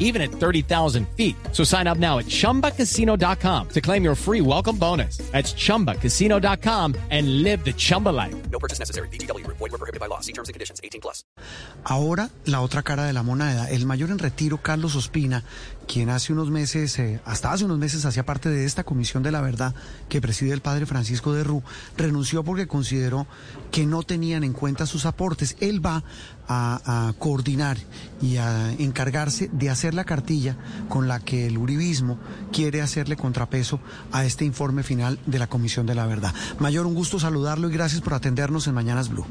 even at 30,000 feet. So sign up now at chumbacasino.com to claim your free welcome bonus. That's chumbacasino.com and live the Chumba life. No purchase necessary. BGW. Void were prohibited by law. See terms and conditions. 18 plus. Ahora, la otra cara de la moneda. El mayor en retiro, Carlos Ospina, quien hace unos meses, eh, hasta hace unos meses, hacía parte de esta comisión de la verdad que preside el padre Francisco de Rú, renunció porque consideró que no tenían en cuenta sus aportes. Él va a, coordinar y a encargarse de hacer la cartilla con la que el uribismo quiere hacerle contrapeso a este informe final de la comisión de la verdad. Mayor, un gusto saludarlo y gracias por atendernos en Mañanas Blue.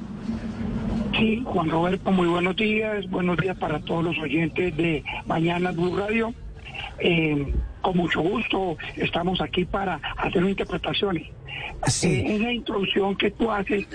Sí, Juan Roberto, muy buenos días. Buenos días para todos los oyentes de Mañana Blue Radio. Eh, con mucho gusto estamos aquí para hacer interpretaciones. Sí. Eh, en la introducción que tú haces,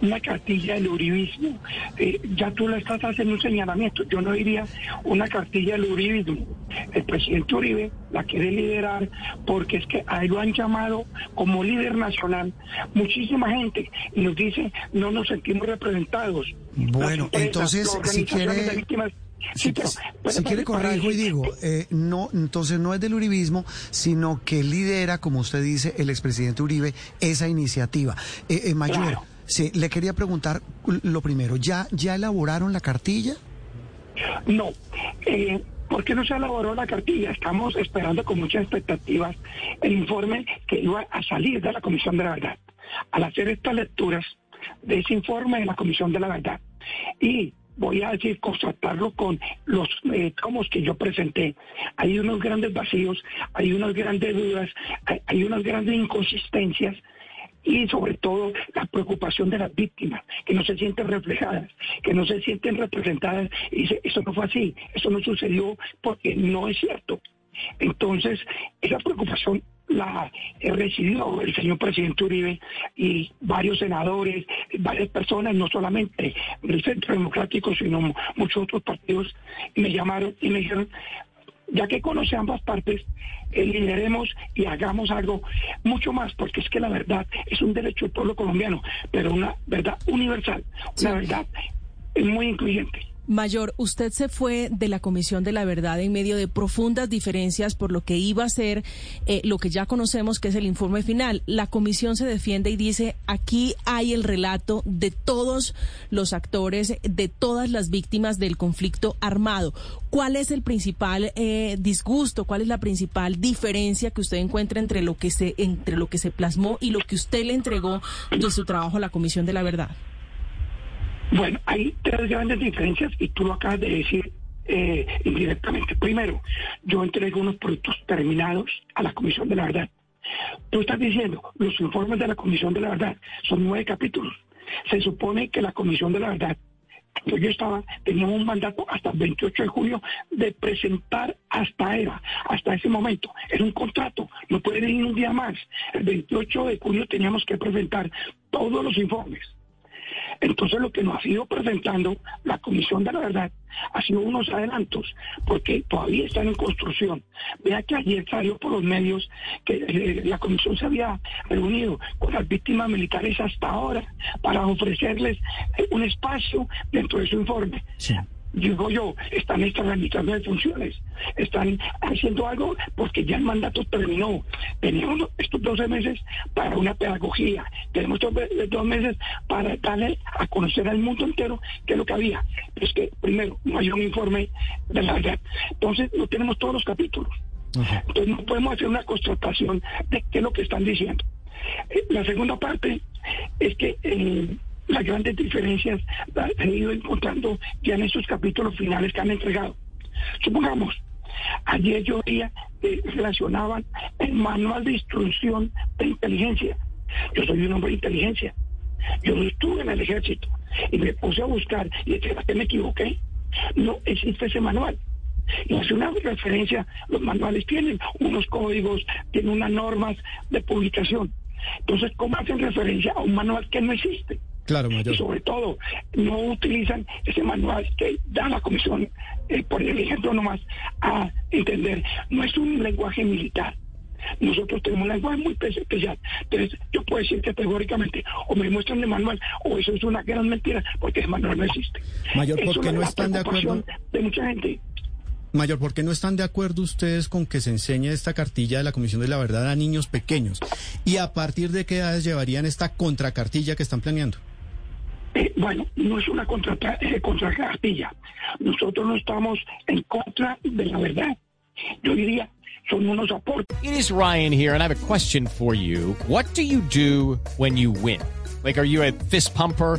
una cartilla del uribismo, eh, ya tú le estás haciendo un señalamiento. Yo no diría una cartilla del uribismo. El presidente Uribe la quiere liderar porque es que a él lo han llamado como líder nacional muchísima gente y nos dice no nos sentimos representados. Bueno, entonces, si quiere- de víctimas. Si, Sí, pero- pero si quiere corrijo y digo, eh, no, entonces no es del uribismo, sino que lidera, como usted dice, el expresidente Uribe, esa iniciativa. Eh, eh, Mayor, Claro. sí, le quería preguntar lo primero, ¿ya, ya elaboraron la cartilla? No. Eh, ¿Por qué no se elaboró la cartilla? Estamos esperando con muchas expectativas el informe que iba a salir de la Comisión de la Verdad. Al hacer estas lecturas de ese informe de la Comisión de la Verdad y voy a decir, constatarlo con los eh, que yo presenté. Hay unos grandes vacíos, hay unas grandes dudas, hay, hay unas grandes inconsistencias y sobre todo la preocupación de las víctimas, que no se sienten reflejadas, que no se sienten representadas y dice, eso no fue así, eso no sucedió porque no es cierto. Entonces, esa preocupación la recibió el señor presidente Uribe y varios senadores, varias personas, no solamente del Centro Democrático, sino mu- muchos otros partidos, me llamaron y me dijeron, ya que conoce ambas partes, eh, lideremos y hagamos algo mucho más, porque es que la verdad es un derecho del pueblo colombiano, pero una verdad universal, una verdad eh, muy incluyente. Mayor, usted se fue de la Comisión de la Verdad en medio de profundas diferencias por lo que iba a ser eh, lo que ya conocemos que es el informe final. La Comisión se defiende y dice, aquí hay el relato de todos los actores, de todas las víctimas del conflicto armado. ¿Cuál es el principal eh, disgusto? ¿Cuál es la principal diferencia que usted encuentra entre lo que se entre lo que se plasmó y lo que usted le entregó de su trabajo a la Comisión de la Verdad? Bueno, hay tres grandes diferencias y tú lo acabas de decir eh, indirectamente. Primero, yo entrego unos productos terminados a la Comisión de la Verdad. Tú estás diciendo, los informes de la Comisión de la Verdad son nueve capítulos. Se supone que la Comisión de la Verdad, cuando yo estaba, teníamos un mandato hasta el 28 de julio de presentar hasta era, hasta ese momento. Era un contrato, no puede ir un día más. El 28 de julio teníamos que presentar todos los informes. Entonces lo que nos ha ido presentando la Comisión de la Verdad ha sido unos adelantos, porque todavía están en construcción. Vea que ayer salió por los medios que eh, la Comisión se había reunido con las víctimas militares hasta ahora para ofrecerles eh, un espacio dentro de su informe. Digo yo, están extrañando de funciones, están haciendo algo porque ya el mandato terminó. Teníamos estos 12 meses para una pedagogía, tenemos estos dos meses para darle a conocer al mundo entero qué es lo que había. Pero es que, primero, no hay un informe de la verdad. Entonces, no tenemos todos los capítulos. Entonces, no podemos hacer una constatación de qué es lo que están diciendo. Eh, La segunda parte es que eh, las grandes diferencias las he ido encontrando ya en estos capítulos finales que han entregado. Supongamos, ayer yo veía que relacionaban el manual de instrucción de inteligencia. Yo soy un hombre de inteligencia. Yo no estuve en el ejército y me puse a buscar y dije, ¿a qué me equivoqué? No existe ese manual. Y hace una referencia, los manuales tienen unos códigos, tienen unas normas de publicación. Entonces, ¿cómo hacen referencia a un manual que no existe? Claro, Y sobre todo, no utilizan ese manual que da la comisión, eh, por el ejemplo nomás, a entender. No es un lenguaje militar. Nosotros tenemos un lenguaje muy especial. Entonces, yo puedo decir categóricamente, o me muestran el manual, o eso es una gran mentira, porque el manual no existe. Mayor, ¿por qué no están de acuerdo? De mucha gente. Mayor, ¿por qué no están de acuerdo ustedes con que se enseñe esta cartilla de la Comisión de la Verdad a niños pequeños? ¿Y a partir de qué edades llevarían esta contracartilla que están planeando? Eh, bueno, no es una contra, eh, contracartilla. Nosotros no estamos en contra de la verdad. Yo diría, son unos aportes. It is Ryan here, and I have a question for you. What do you do when you win? Like, are you a fist pumper?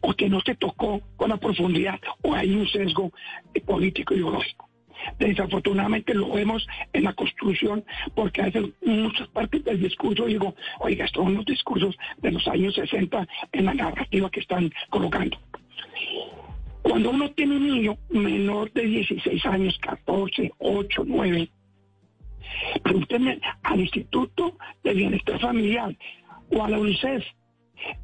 o que no se tocó con la profundidad o hay un sesgo político ideológico. Desafortunadamente lo vemos en la construcción porque a veces muchas partes del discurso digo, oiga, estos son los discursos de los años 60 en la narrativa que están colocando. Cuando uno tiene un niño menor de 16 años, 14, 8, 9, pregúntenme al Instituto de Bienestar Familiar o a la UNICEF.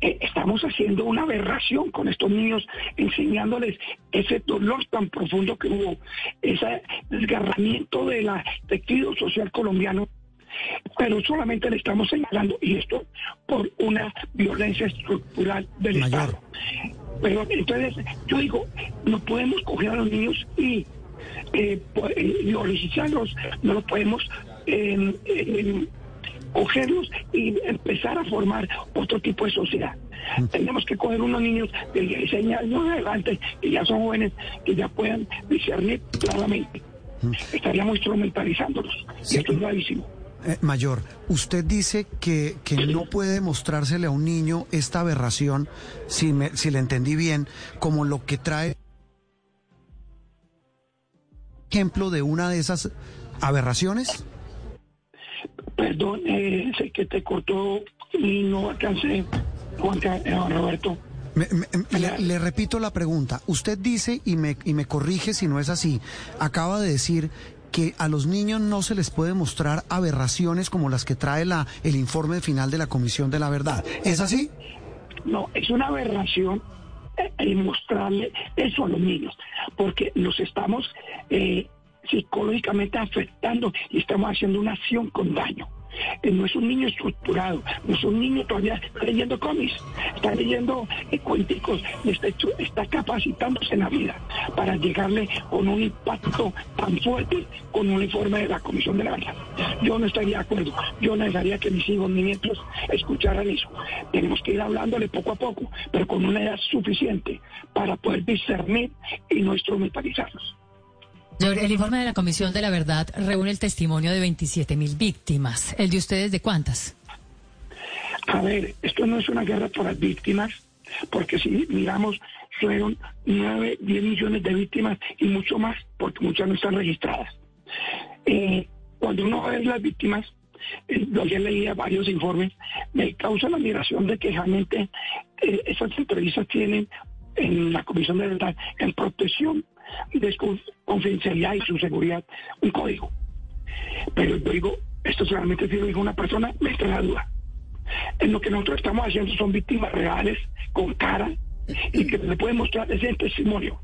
Eh, estamos haciendo una aberración con estos niños, enseñándoles ese dolor tan profundo que hubo, ese desgarramiento del tejido social colombiano, pero solamente le estamos señalando, y esto por una violencia estructural del Mayor. Estado. Pero entonces, yo digo, no podemos coger a los niños y eh, eh, no lo podemos eh, eh, cogerlos y empezar a formar otro tipo de sociedad. Tenemos que coger unos niños de 16 años adelante, que ya son jóvenes, que ya puedan discernir claramente. Estaríamos instrumentalizándolos. Sí. Y esto es gravísimo. Eh, mayor, usted dice que, que no puede mostrársele a un niño esta aberración, si, me, si le entendí bien, como lo que trae ejemplo de una de esas aberraciones. Perdón, eh, sé que te cortó y no alcancé, Juan eh, Roberto. Me- me- le, le repito la pregunta. Usted dice, y me, y me corrige si no es así, acaba de decir que a los niños no se les puede mostrar aberraciones como las que trae la, el informe final de la Comisión de la Verdad. ¿Es así? No, es una aberración eh, eh, mostrarle eso a los niños, porque los estamos eh, psicológicamente afectando y estamos haciendo una acción con daño. Eh, no es un niño estructurado, no es un niño todavía leyendo cómics, está leyendo eh, cuenticos está, está capacitándose en la vida para llegarle con un impacto tan fuerte con un informe de la Comisión de la Verdad. Yo no estaría de acuerdo, yo no dejaría que mis hijos ni nietos escucharan eso. Tenemos que ir hablándole poco a poco, pero con una edad suficiente para poder discernir y no instrumentalizarlos. El informe de la Comisión de la Verdad reúne el testimonio de 27 mil víctimas. ¿El de ustedes de cuántas? A ver, esto no es una guerra por las víctimas, porque si miramos, fueron 9, 10 millones de víctimas y mucho más, porque muchas no están registradas. Eh, cuando uno ve las víctimas, yo ayer leía varios informes, me causa la admiración de que realmente eh, esas entrevistas tienen en la Comisión de Verdad, en protección de confidencialidad y su seguridad, un código. Pero yo digo, esto solamente si lo dijo una persona, me entra la duda en lo que nosotros estamos haciendo son víctimas reales, con cara, y que le pueden mostrar ese testimonio.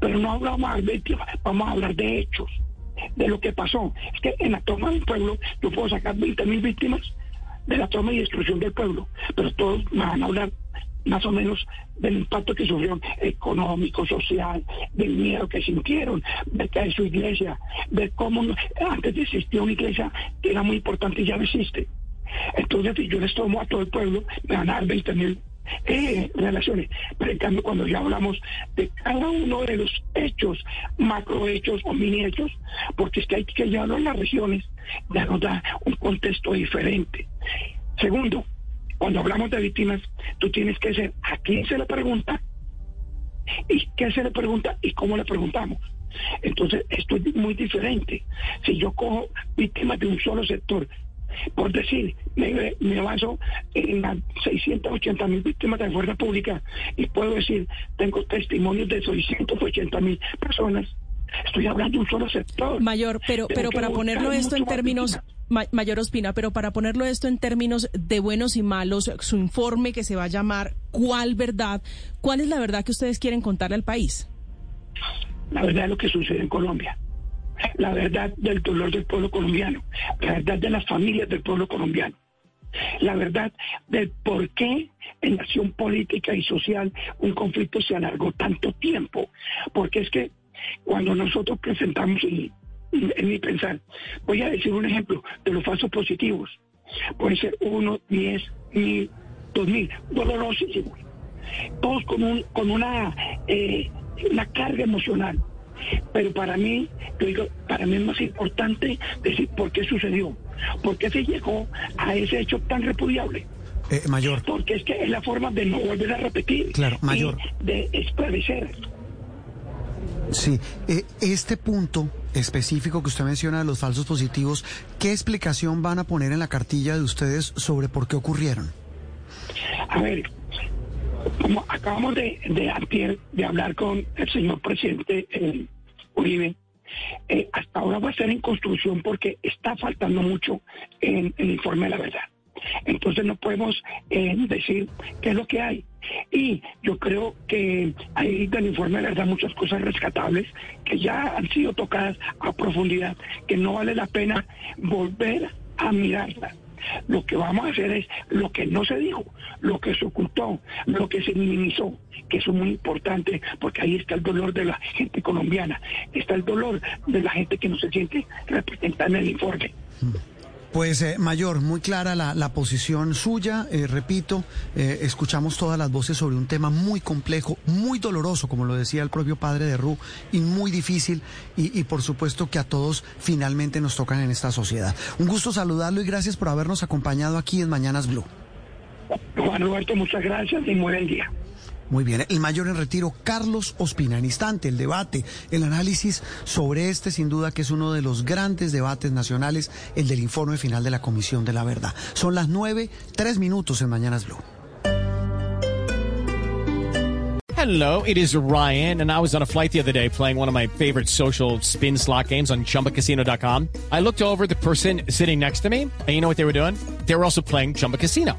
Pero no hablamos de víctimas, vamos a hablar de hechos, de lo que pasó. Es que en la toma del pueblo yo puedo sacar 20 mil víctimas de la toma y destrucción del pueblo, pero todos me van a hablar más o menos del impacto que sufrieron económico, social, del miedo que sintieron, de hay su iglesia, de cómo antes existía una iglesia que era muy importante y ya no existe. Entonces, yo les tomo a todo el pueblo, me van a dar 20 mil eh, relaciones. Pero en cambio, cuando ya hablamos de cada uno de los hechos, macrohechos o mini hechos, porque es que hay que llevarlo a las regiones, ya nos da un contexto diferente. Segundo, cuando hablamos de víctimas, tú tienes que ser a quién se le pregunta y qué se le pregunta y cómo le preguntamos. Entonces, esto es muy diferente. Si yo cojo víctimas de un solo sector, por decir, me, me baso en las 680 mil víctimas de la fuerza pública y puedo decir, tengo testimonios de 680 mil personas. Estoy hablando de un solo sector. Mayor, pero, pero para ponerlo esto en términos, Mayor Ospina, pero para ponerlo esto en términos de buenos y malos, su informe que se va a llamar ¿Cuál verdad? ¿Cuál es la verdad que ustedes quieren contarle al país? La verdad es lo que sucede en Colombia la verdad del dolor del pueblo colombiano, la verdad de las familias del pueblo colombiano, la verdad del por qué en la acción política y social un conflicto se alargó tanto tiempo. Porque es que cuando nosotros presentamos, en, mi pensar, voy a decir un ejemplo de los falsos positivos, puede ser uno, diez, mil, dos mil, dolorosísimos, todos con, un, con una, eh, una carga emocional pero para mí, digo, para mí es más importante decir por qué sucedió, por qué se llegó a ese hecho tan repudiable. Eh, mayor. Porque es que es la forma de no volver a repetir. Claro, mayor. de esclarecer. Sí, eh, este punto específico que usted menciona de los falsos positivos, ¿qué explicación van a poner en la cartilla de ustedes sobre por qué ocurrieron? A ver, como acabamos de, de, de hablar con el señor presidente eh, Uribe, eh, hasta ahora va a ser en construcción porque está faltando mucho en, el informe de la verdad. Entonces no podemos eh, decir qué es lo que hay. Y yo creo que hay del informe la verdad muchas cosas rescatables que ya han sido tocadas a profundidad, que no vale la pena volver a mirarlas lo que vamos a hacer es lo que no se dijo, lo que se ocultó, lo que se minimizó, que es muy importante porque ahí está el dolor de la gente colombiana, está el dolor de la gente que no se siente representada en el informe. Pues eh, Mayor, muy clara la, la posición suya, eh, repito, eh, escuchamos todas las voces sobre un tema muy complejo, muy doloroso, como lo decía el propio padre de Ru, y muy difícil, y, y por supuesto que a todos finalmente nos tocan en esta sociedad. Un gusto saludarlo y gracias por habernos acompañado aquí en Mañanas Blue. Juan Roberto, muchas gracias y muy buen día. Muy bien, el mayor en retiro, Carlos Ospina. En instante, el debate, el análisis sobre este, sin duda, que es uno de los grandes debates nacionales, el del informe final de la Comisión de la Verdad. Son las nueve, tres minutos en Mañanas Blue. Hello, it is Ryan, and I was on a flight the other day playing one of my favorite social spin slot games on chumbacasino.com. I looked over the person sitting next to me, and you know what they were doing? They were also playing Chumba Casino.